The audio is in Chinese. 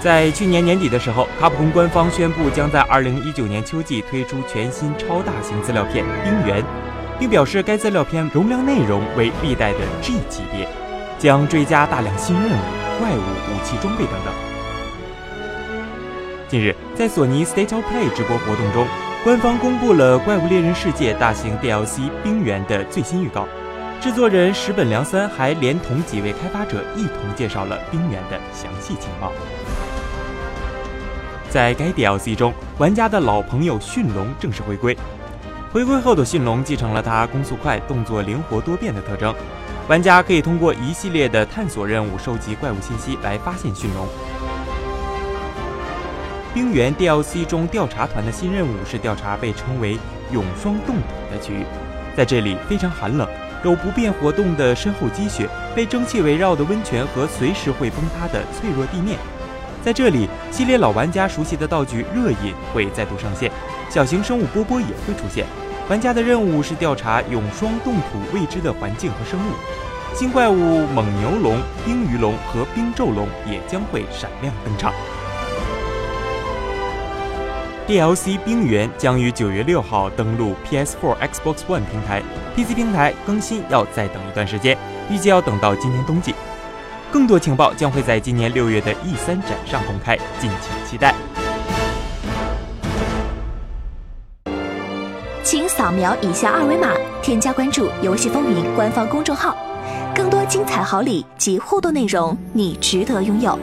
在去年年底的时候，卡普空官方宣布将在2019年秋季推出全新超大型资料片《冰原》，并表示该资料片容量内容为历代的 G 级别，将追加大量新任务、怪物、武器装备等等。近日，在索尼 State of Play 直播活动中，官方公布了《怪物猎人世界》大型 DLC《冰原》的最新预告。制作人石本良三还连同几位开发者一同介绍了《冰原》的详细情报。在该 DLC 中，玩家的老朋友驯龙正式回归。回归后的驯龙继承了它攻速快、动作灵活多变的特征。玩家可以通过一系列的探索任务收集怪物信息来发现驯龙。冰原 DLC 中调查团的新任务是调查被称为永霜冻土的区域，在这里非常寒冷，有不便活动的深厚积雪、被蒸汽围绕的温泉和随时会崩塌的脆弱地面。在这里，系列老玩家熟悉的道具热饮会再度上线，小型生物波波也会出现。玩家的任务是调查永霜冻土未知的环境和生物。新怪物猛牛龙、冰鱼龙和冰咒龙也将会闪亮登场。DLC《冰原》将于九月六号登陆 PS4、Xbox One 平台，PC 平台更新要再等一段时间，预计要等到今年冬季。更多情报将会在今年六月的 E 三展上公开，敬请期待。请扫描以下二维码，添加关注“游戏风云”官方公众号，更多精彩好礼及互动内容，你值得拥有。